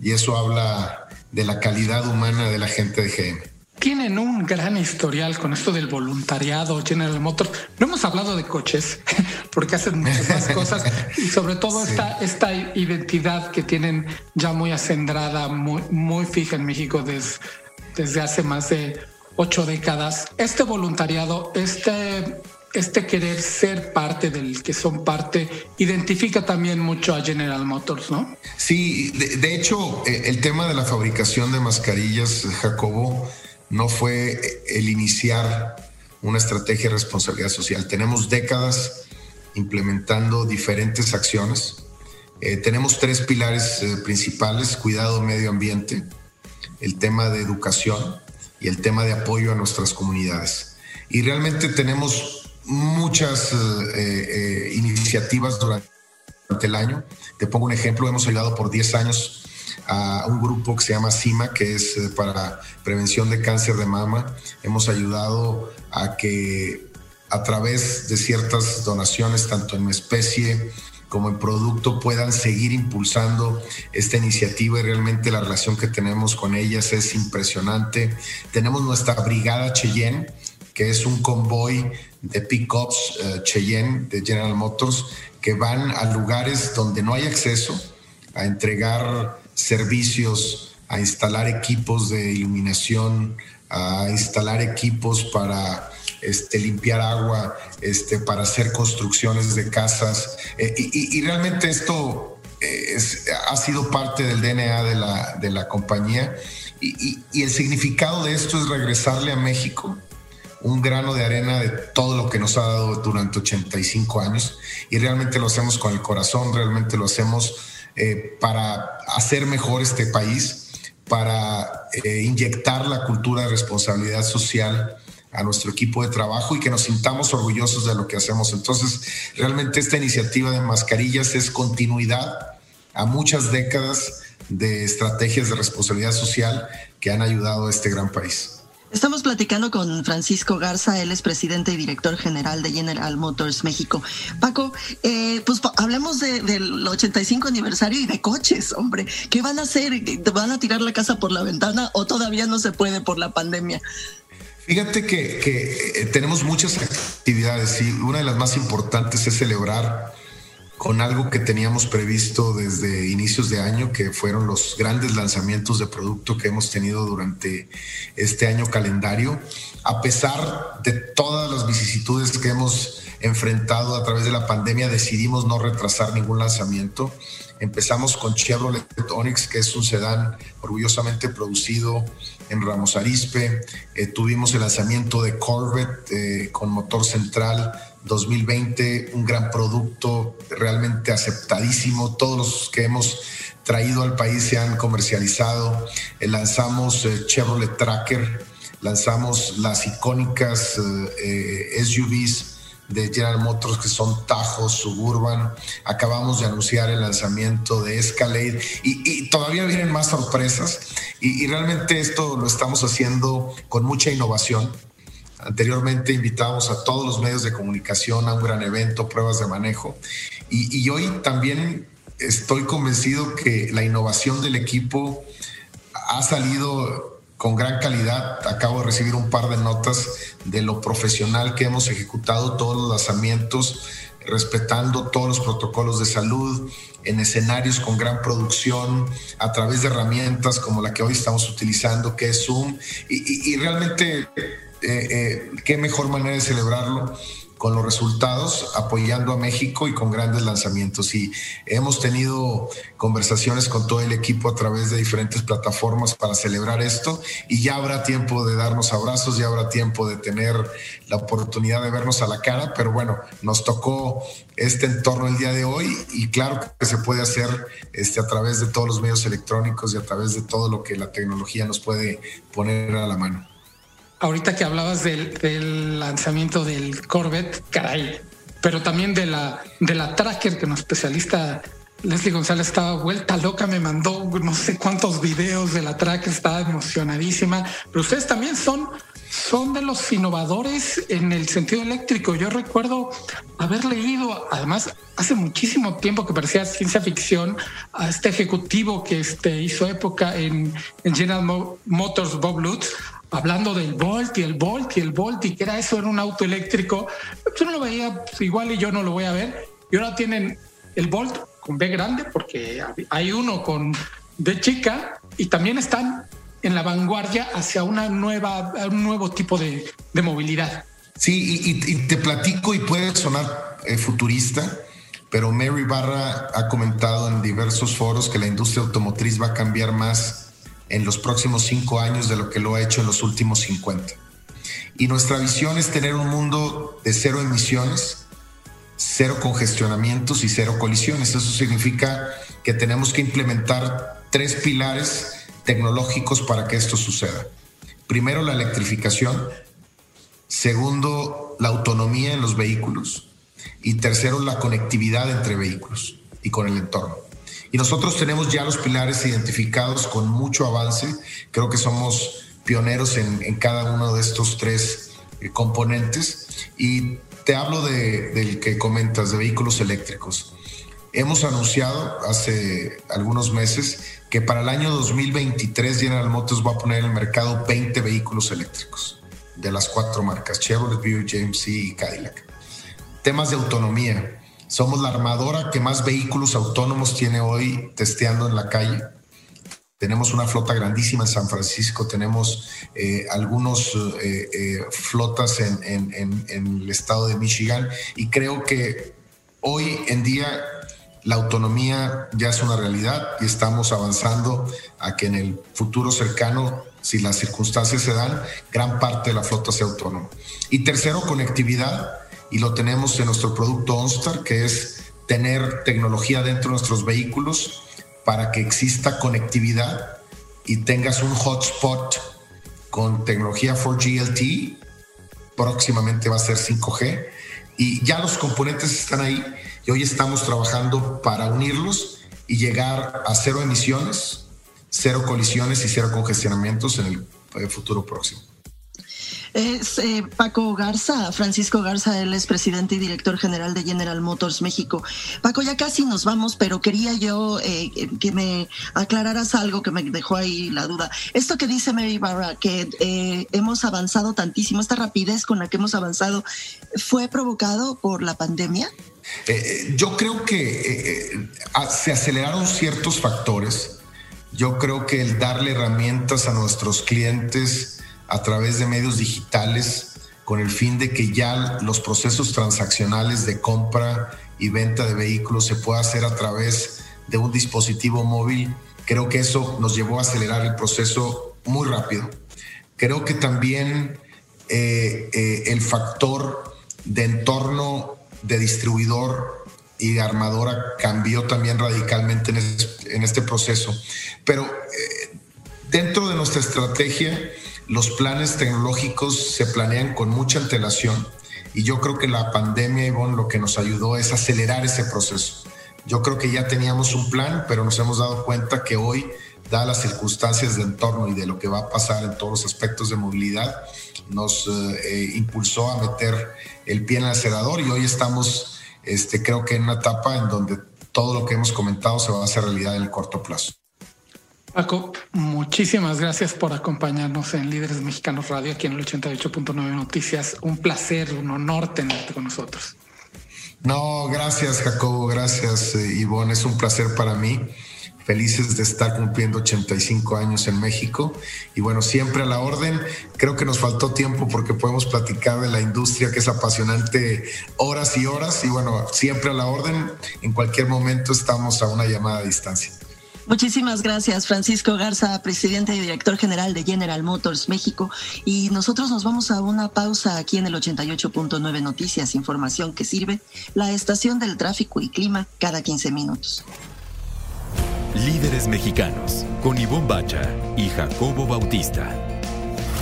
Y eso habla de la calidad humana de la gente de GM tienen un gran historial con esto del voluntariado, General Motors. No hemos hablado de coches [LAUGHS] porque hacen muchas más [LAUGHS] cosas y sobre todo esta, esta identidad que tienen ya muy acendrada, muy, muy fija en México desde, desde hace más de ocho décadas. Este voluntariado, este, este querer ser parte del que son parte, identifica también mucho a General Motors, ¿no? Sí, de, de hecho, eh, el tema de la fabricación de mascarillas, Jacobo, no fue el iniciar una estrategia de responsabilidad social. Tenemos décadas implementando diferentes acciones. Eh, tenemos tres pilares eh, principales, cuidado medio ambiente, el tema de educación y el tema de apoyo a nuestras comunidades. Y realmente tenemos muchas eh, iniciativas durante el año. Te pongo un ejemplo, hemos ayudado por 10 años a un grupo que se llama CIMA, que es eh, para prevención de cáncer de mama. Hemos ayudado a que a través de ciertas donaciones, tanto en especie como en producto, puedan seguir impulsando esta iniciativa y realmente la relación que tenemos con ellas es impresionante. Tenemos nuestra brigada Cheyenne, que es un convoy de pickups uh, Cheyenne de General Motors que van a lugares donde no hay acceso a entregar servicios, a instalar equipos de iluminación, a instalar equipos para este, limpiar agua, este, para hacer construcciones de casas. Eh, y, realmente esto ha sido parte del DNA de la, compañía y, el significado de esto es regresarle a México un grano de arena de todo lo que nos ha dado durante 85 años y realmente lo hacemos con el corazón, realmente lo hacemos eh, para hacer mejor este país, para eh, inyectar la cultura de responsabilidad social a nuestro equipo de trabajo y que nos sintamos orgullosos de lo que hacemos. Entonces, realmente esta iniciativa de mascarillas es continuidad a muchas décadas de estrategias de responsabilidad social que han ayudado a este gran país. Estamos platicando con Francisco Garza, él es presidente y director general de General Motors México. Paco, eh, pues hablemos del 85 aniversario y de coches, hombre. ¿Qué van a hacer? ¿Van a tirar la casa por la ventana o todavía no se puede por la pandemia? Fíjate que, que eh, tenemos muchas actividades y una de las más importantes es celebrar con algo que teníamos previsto desde inicios de año, que fueron los grandes lanzamientos de producto que hemos tenido durante este año calendario. A pesar de todas las vicisitudes que hemos enfrentado a través de la pandemia, decidimos no retrasar ningún lanzamiento. Empezamos con Chevrolet Onix, que es un sedán orgullosamente producido en Ramos Arispe. Eh, tuvimos el lanzamiento de Corvette eh, con motor central 2020, un gran producto realmente aceptadísimo. Todos los que hemos traído al país se han comercializado. Eh, lanzamos eh, Chevrolet Tracker, lanzamos las icónicas eh, SUVs de General Motors que son Tajo, Suburban. Acabamos de anunciar el lanzamiento de Escalade y, todavía vienen más sorpresas y realmente esto lo estamos haciendo con mucha innovación Anteriormente invitamos a todos los medios de comunicación a un gran evento, pruebas de manejo. Y, hoy también estoy convencido que la innovación del equipo ha salido con gran calidad. Acabo de recibir un par de notas de lo profesional que hemos ejecutado todos los lanzamientos, respetando todos los protocolos de salud, en escenarios con gran producción, a través de herramientas como la que hoy estamos utilizando, que es Zoom. y realmente eh, eh, qué mejor manera de celebrarlo con los resultados, apoyando a México y con grandes lanzamientos. Y hemos tenido conversaciones con todo el equipo a través de diferentes plataformas para celebrar esto y ya habrá tiempo de darnos abrazos, ya habrá tiempo de tener la oportunidad de vernos a la cara, pero bueno, nos tocó este entorno el día de hoy y claro que se puede hacer este, a través de todos los medios electrónicos y a través de todo lo que la tecnología nos puede poner a la mano ahorita que hablabas del, lanzamiento del Corvette, caray, pero también de la, de la Tracker, que un especialista Leslie González estaba vuelta loca, me mandó no sé cuántos videos de la Tracker, estaba emocionadísima, pero ustedes también son, son de los innovadores en el sentido eléctrico. Yo recuerdo haber leído, además, hace muchísimo tiempo que parecía ciencia ficción, a este ejecutivo que este, hizo época en General Motors, Bob Lutz, hablando del Volt y el Volt y el Volt y que era eso, era un auto eléctrico. Yo no lo veía pues, igual y yo no lo voy a ver. Y ahora tienen el Volt con B grande porque hay uno con B chica y también están en la vanguardia hacia una nueva, un nuevo tipo de, movilidad. Sí, y, te platico y puede sonar eh, futurista, pero Mary Barra ha comentado en diversos foros que la industria automotriz va a cambiar más en los próximos cinco años de lo que lo ha hecho en los últimos 50. Y nuestra visión es tener un mundo de cero emisiones, cero congestionamientos y cero colisiones. Eso significa que tenemos que implementar tres pilares tecnológicos para que esto suceda. Primero, la electrificación. Segundo, la autonomía en los vehículos. Y tercero, la conectividad entre vehículos y con el entorno. Y nosotros tenemos ya los pilares identificados con mucho avance. Creo que somos pioneros en, cada uno de estos tres eh, componentes. Y te hablo de, del que comentas, de vehículos eléctricos. Hemos anunciado hace algunos meses que para el año 2023 General Motors va a poner en el mercado 20 vehículos eléctricos de las cuatro marcas, Chevrolet, Buick, GMC y Cadillac. Temas de autonomía. Somos la armadora que más vehículos autónomos tiene hoy testeando en la calle. Tenemos una flota grandísima en San Francisco, tenemos eh, algunos eh, eh, flotas en, el estado de Michigan y creo que hoy en día la autonomía ya es una realidad y estamos avanzando a que en el futuro cercano, si las circunstancias se dan, gran parte de la flota sea autónoma. Y tercero, conectividad, y lo tenemos en nuestro producto OnStar, que es tener tecnología dentro de nuestros vehículos para que exista conectividad y tengas un hotspot con tecnología 4G LTE, próximamente va a ser 5G, y ya los componentes están ahí y hoy estamos trabajando para unirlos y llegar a cero emisiones, cero colisiones y cero congestionamientos en el eh, futuro próximo. Es eh, Paco Garza, Francisco Garza, él es presidente y director general de General Motors México. Paco, ya casi nos vamos, pero quería yo eh, que me aclararas algo que me dejó ahí la duda. Esto que dice Mary Barra, que eh, hemos avanzado tantísimo, esta rapidez con la que hemos avanzado, ¿fue provocado por la pandemia? yo creo que se aceleraron ciertos factores. Yo creo que el darle herramientas a nuestros clientes, a través de medios digitales con el fin de que ya los procesos transaccionales de compra y venta de vehículos se pueda hacer a través de un dispositivo móvil. Creo que eso nos llevó a acelerar el proceso muy rápido. Creo que también eh, eh, el factor de entorno de distribuidor y armadora cambió también radicalmente en, este, proceso. Pero eh, dentro de nuestra estrategia, los planes tecnológicos se planean con mucha antelación y yo creo que la pandemia, Ivonne, lo que nos ayudó es acelerar ese proceso. Yo creo que ya teníamos un plan, pero nos hemos dado cuenta que hoy, dadas las circunstancias de entorno y de lo que va a pasar en todos los aspectos de movilidad, nos eh, eh, impulsó a meter el pie en el acelerador y hoy estamos, este, creo que en una etapa en donde todo lo que hemos comentado se va a hacer realidad en el corto plazo. Paco, muchísimas gracias por acompañarnos en Líderes Mexicanos Radio aquí en el 88.9 Noticias. Un placer, un honor tenerte con nosotros. No, gracias Jacobo, gracias eh, Ivonne, es un placer para mí. Felices de estar cumpliendo 85 años en México y bueno, siempre a la orden. Creo que nos faltó tiempo porque podemos platicar de la industria que es apasionante horas y horas y bueno, siempre a la orden. En cualquier momento estamos a una llamada a distancia. Muchísimas gracias, Francisco Garza, presidente y director general de General Motors México. Y nosotros nos vamos a una pausa aquí en el 88.9 Noticias, información que sirve, la estación del tráfico y clima cada 15 minutos. Líderes mexicanos, con Ivonne Bacha y Jacobo Bautista.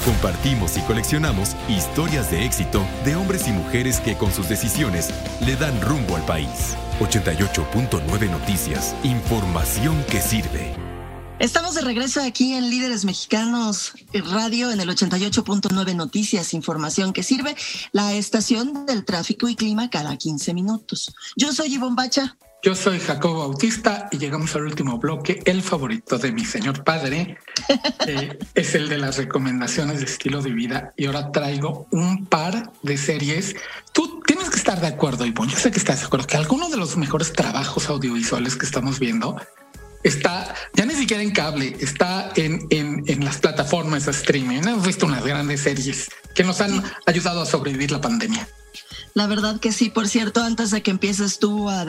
Compartimos y coleccionamos historias de éxito de hombres y mujeres que con sus decisiones le dan rumbo al país. 88.9 Noticias. Información que sirve. Estamos de regreso aquí en Líderes Mexicanos Radio en el 88.9 Noticias, información que sirve, la estación del tráfico y clima cada 15 minutos. Yo soy Ivonne Bacha. Yo soy Jacobo Bautista y llegamos al último bloque, el favorito de mi señor padre, [LAUGHS] es el de las recomendaciones de estilo de vida. Y ahora traigo un par de series. Tú estar de acuerdo, Ivonne. Yo sé que estás de acuerdo que algunos de los mejores trabajos audiovisuales que estamos viendo está ya ni siquiera en cable, está en, en, las plataformas de streaming. Hemos visto unas grandes series que nos han ayudado a sobrevivir la pandemia. La verdad que sí, por cierto, antes de que empieces tú a,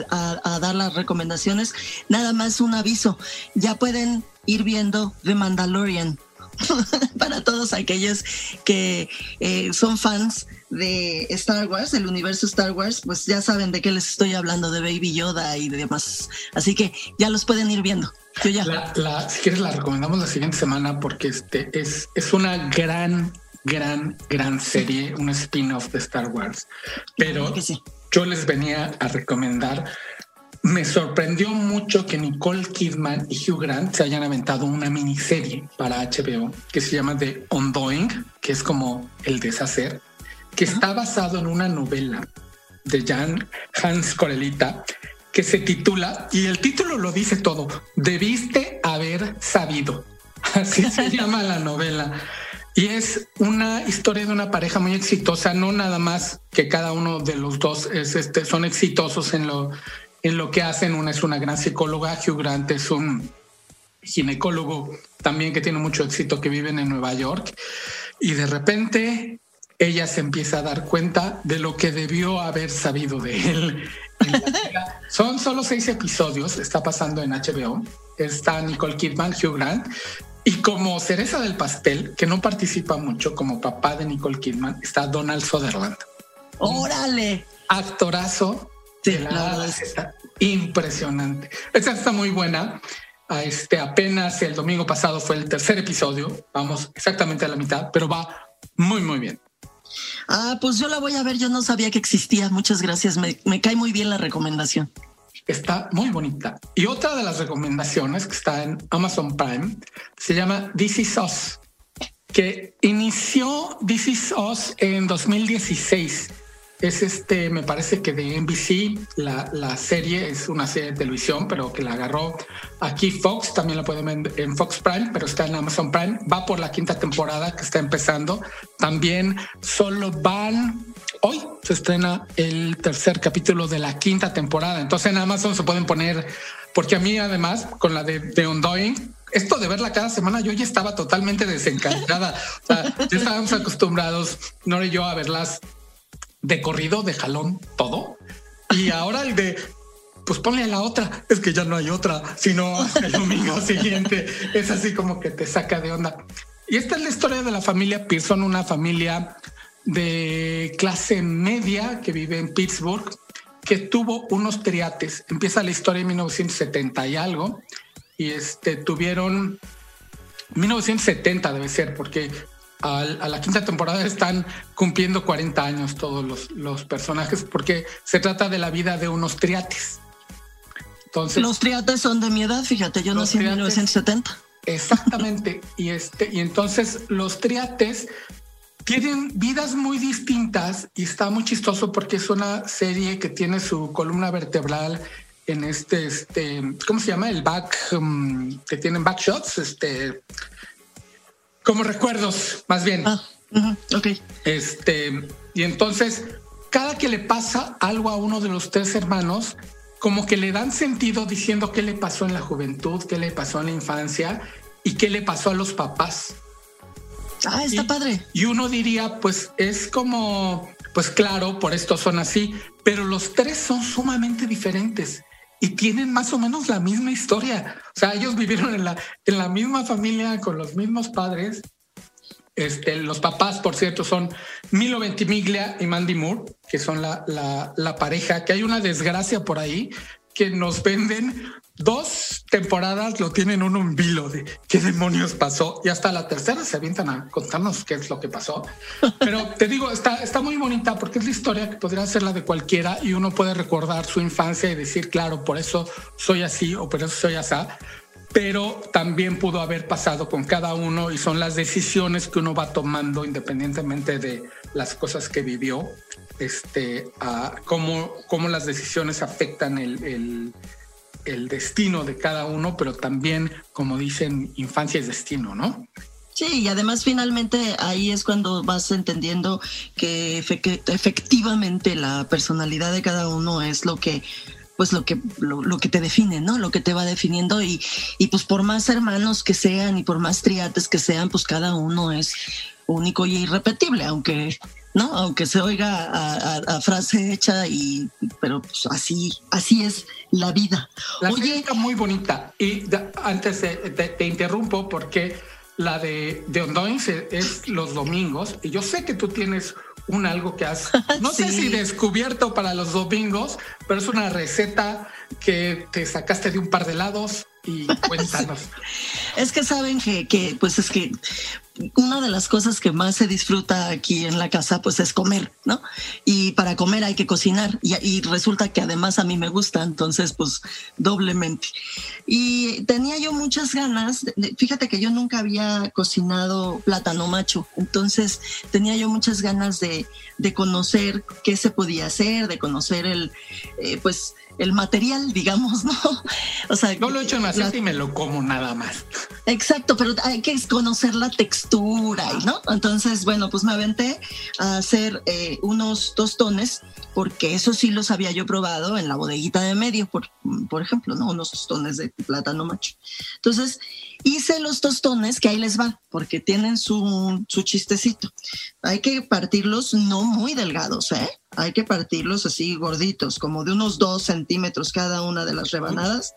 dar las recomendaciones, nada más un aviso. Ya pueden ir viendo The Mandalorian. [LAUGHS] para todos aquellos que eh, son fans de Star Wars, el universo Star Wars, pues ya saben de qué les estoy hablando, de Baby Yoda y de demás. Así que ya los pueden ir viendo. Yo ya. si quieres, la recomendamos la siguiente semana porque este es, es una gran gran, gran serie, un spin-off de Star Wars. Pero yo les venía a recomendar. Me sorprendió mucho que Nicole Kidman y Hugh Grant se hayan aventado una miniserie para HBO que se llama The Ongoing, que es como el deshacer, que está basado en una novela de Jan Hans Corelita que se titula, y el título lo dice todo, Debiste haber sabido. [LAUGHS] Así se [LAUGHS] llama la novela. Y es una historia de una pareja muy exitosa, no nada más que cada uno de los dos es este, son exitosos en lo, en lo que hacen. Una es una gran psicóloga, Hugh Grant es un ginecólogo también que tiene mucho éxito, que viven en Nueva York. Y de repente ella se empieza a dar cuenta de lo que debió haber sabido de él. [LAUGHS] Son solo seis episodios, está pasando en HBO. Está Nicole Kidman, Hugh Grant. Y como cereza del pastel, que no participa mucho como papá de Nicole Kidman, está Donald Sutherland. ¡Órale! Actorazo. Sí, la está impresionante. Esta está muy buena. Este, apenas el domingo pasado fue el tercer episodio. Vamos exactamente a la mitad, pero va muy, muy bien. Ah, pues yo la voy a ver. Yo no sabía que existía. Muchas gracias. Me, me cae muy bien la recomendación. Está muy bonita. Y otra de las recomendaciones que está en Amazon Prime se llama This Is Us, que inició This Is Us en 2016 es este, me parece que de NBC, la, la, serie es una serie de televisión, pero que la agarró aquí Fox, también la pueden ver en Fox Prime, pero está en Amazon Prime, va por la quinta temporada que está empezando. También solo van, hoy se estrena el tercer capítulo de la quinta temporada, entonces en Amazon se pueden poner, porque a mí además, con la de, de Undoing, esto de verla cada semana, yo ya estaba totalmente desencantada. O sea, ya estábamos acostumbrados, no y yo, a verlas de corrido, de jalón, todo. Y ahora el de, pues ponle la otra, es que ya no hay otra, sino el domingo [LAUGHS] siguiente. Es así como que te saca de onda. Y esta es la historia de la familia Pearson, una familia de clase media que vive en Pittsburgh, que tuvo unos triates. Empieza la historia en 1970 y algo, y este tuvieron 1970 debe ser, porque a, la quinta temporada están cumpliendo 40 años todos los, los, personajes porque se trata de la vida de unos triates. Entonces, los triates son de mi edad, fíjate, yo nací en 1970. Exactamente, y este y entonces los triates tienen vidas muy distintas y está muy chistoso porque es una serie que tiene su columna vertebral en este, este, ¿cómo se llama? El back, um, que tienen backshots, este, como recuerdos, más bien. Ah, ok. Este, y entonces, cada que le pasa algo a uno de los tres hermanos, como que le dan sentido diciendo qué le pasó en la juventud, qué le pasó en la infancia y qué le pasó a los papás. Ah, está padre. Y uno diría, pues es como, pues claro, por esto son así, pero los tres son sumamente diferentes y tienen más o menos la misma historia. O sea, ellos vivieron en la, en la misma familia con los mismos padres. Este, los papás, por cierto, son Milo Ventimiglia y Mandy Moore, que son la, la, la pareja, que hay una desgracia por ahí que nos venden dos temporadas lo tienen un vilo de qué demonios pasó y hasta la tercera se avientan a contarnos qué es lo que pasó. Pero te digo, está, está muy bonita porque es la historia que podría ser la de cualquiera y uno puede recordar su infancia y decir, claro, por eso soy así o por eso soy así. Pero también pudo haber pasado con cada uno y son las decisiones que uno va tomando independientemente de las cosas que vivió, este, cómo, cómo las decisiones afectan el el destino de cada uno, pero también, como dicen, infancia es destino, ¿no? Sí, y además finalmente ahí es cuando vas entendiendo que efectivamente la personalidad de cada uno es lo que pues lo que lo, que te define, ¿no? Lo que te va definiendo y, y pues por más hermanos que sean y por más triates que sean, pues cada uno es único y irrepetible, aunque ¿no? Aunque se oiga a, frase hecha y pero pues así así es la vida. La Oye, está muy bonita y antes te, interrumpo porque la de de Ondoins es los domingos y yo sé que tú tienes un algo que has [LAUGHS] no sé si descubierto para los domingos, pero es una receta que te sacaste de un par de lados y cuéntanos. [LAUGHS] Es que saben que, que, pues es que una de las cosas que más se disfruta aquí en la casa, pues es comer, ¿no? Y para comer hay que cocinar y, resulta que además a mí me gusta, entonces pues doblemente. Y tenía yo muchas ganas, fíjate que yo nunca había cocinado plátano macho, entonces tenía yo muchas ganas de, de conocer qué se podía hacer, de conocer el, eh, pues el material, digamos, [LAUGHS] ¿no? O sea, no lo he hecho en la... y me lo como nada más. Exacto, pero hay que conocer la textura, ¿no? Entonces, bueno, pues me aventé a hacer eh, unos tostones, porque eso sí los había yo probado en la bodeguita de medio, por, por ejemplo, ¿no? Unos tostones de plátano macho. Entonces, hice los tostones, que ahí les va, porque tienen su, su chistecito. Hay que partirlos no muy delgados, ¿eh? hay que partirlos así gorditos, como de unos dos centímetros cada una de las rebanadas,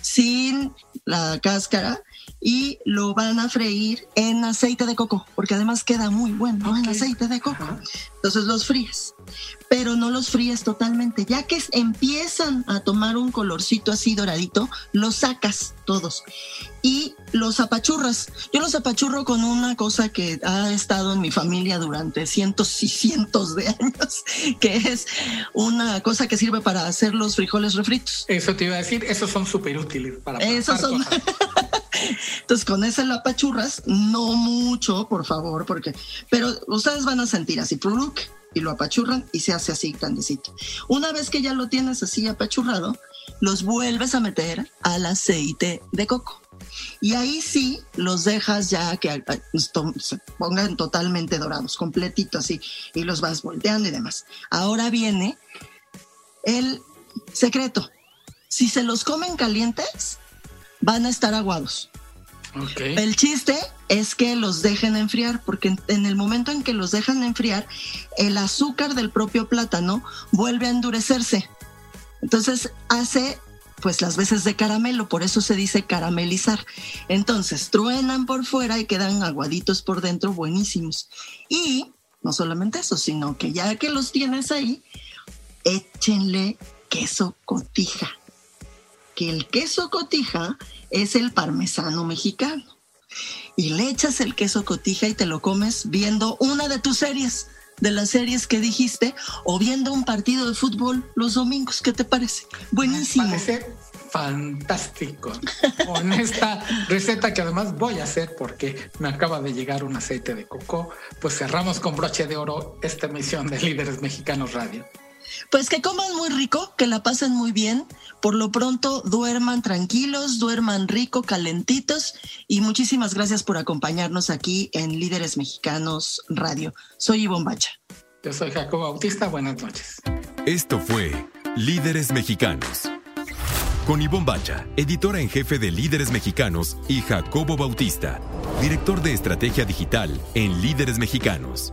sin la cáscara y lo van a freír en aceite de coco, porque además queda muy bueno en aceite de coco. Entonces los fríes, pero no los fríes totalmente. Ya que empiezan a tomar un colorcito así doradito, los sacas todos y los apachurras. Yo los apachurro con una cosa que ha estado en mi familia durante cientos y cientos de años, [LAUGHS] que es una cosa que sirve para hacer los frijoles refritos. Eso te iba a decir, esos son súper útiles para... Esos son... [LAUGHS] Entonces con ese la apachurras, no mucho, por favor, porque, pero ustedes van a sentir así, y lo apachurran y se hace así grandecito. Una vez que ya lo tienes así apachurrado, los vuelves a meter al aceite de coco. Y ahí sí los dejas ya que se pongan totalmente dorados, completitos así, y los vas volteando y demás. Ahora viene el secreto. Si se los comen calientes, van a estar aguados. El chiste es que los dejen enfriar, porque en el momento en que los dejan enfriar, el azúcar del propio plátano vuelve a endurecerse. Entonces hace pues las veces de caramelo, por eso se dice caramelizar. Entonces truenan por fuera y quedan aguaditos por dentro, buenísimos. Y no solamente eso, sino que ya que los tienes ahí, échenle queso cotija. Que el queso cotija es el parmesano mexicano. Y le echas el queso cotija y te lo comes viendo una de tus series, de las series que dijiste, o viendo un partido de fútbol los domingos. ¿Qué te parece? Buenísimo. Parece fantástico con esta receta que además voy a hacer porque me acaba de llegar un aceite de coco. Pues cerramos con broche de oro esta emisión de Líderes Mexicanos Radio. Pues que coman muy rico, que la pasen muy bien. Por lo pronto, duerman tranquilos, duerman rico, calentitos. Y muchísimas gracias por acompañarnos aquí en Líderes Mexicanos Radio. Soy Ivonne Bacha. Yo soy Jacobo Bautista. Buenas noches. Esto fue Líderes Mexicanos. Con Ivonne Bacha, editora en jefe de Líderes Mexicanos, y Jacobo Bautista, director de estrategia digital en Líderes Mexicanos.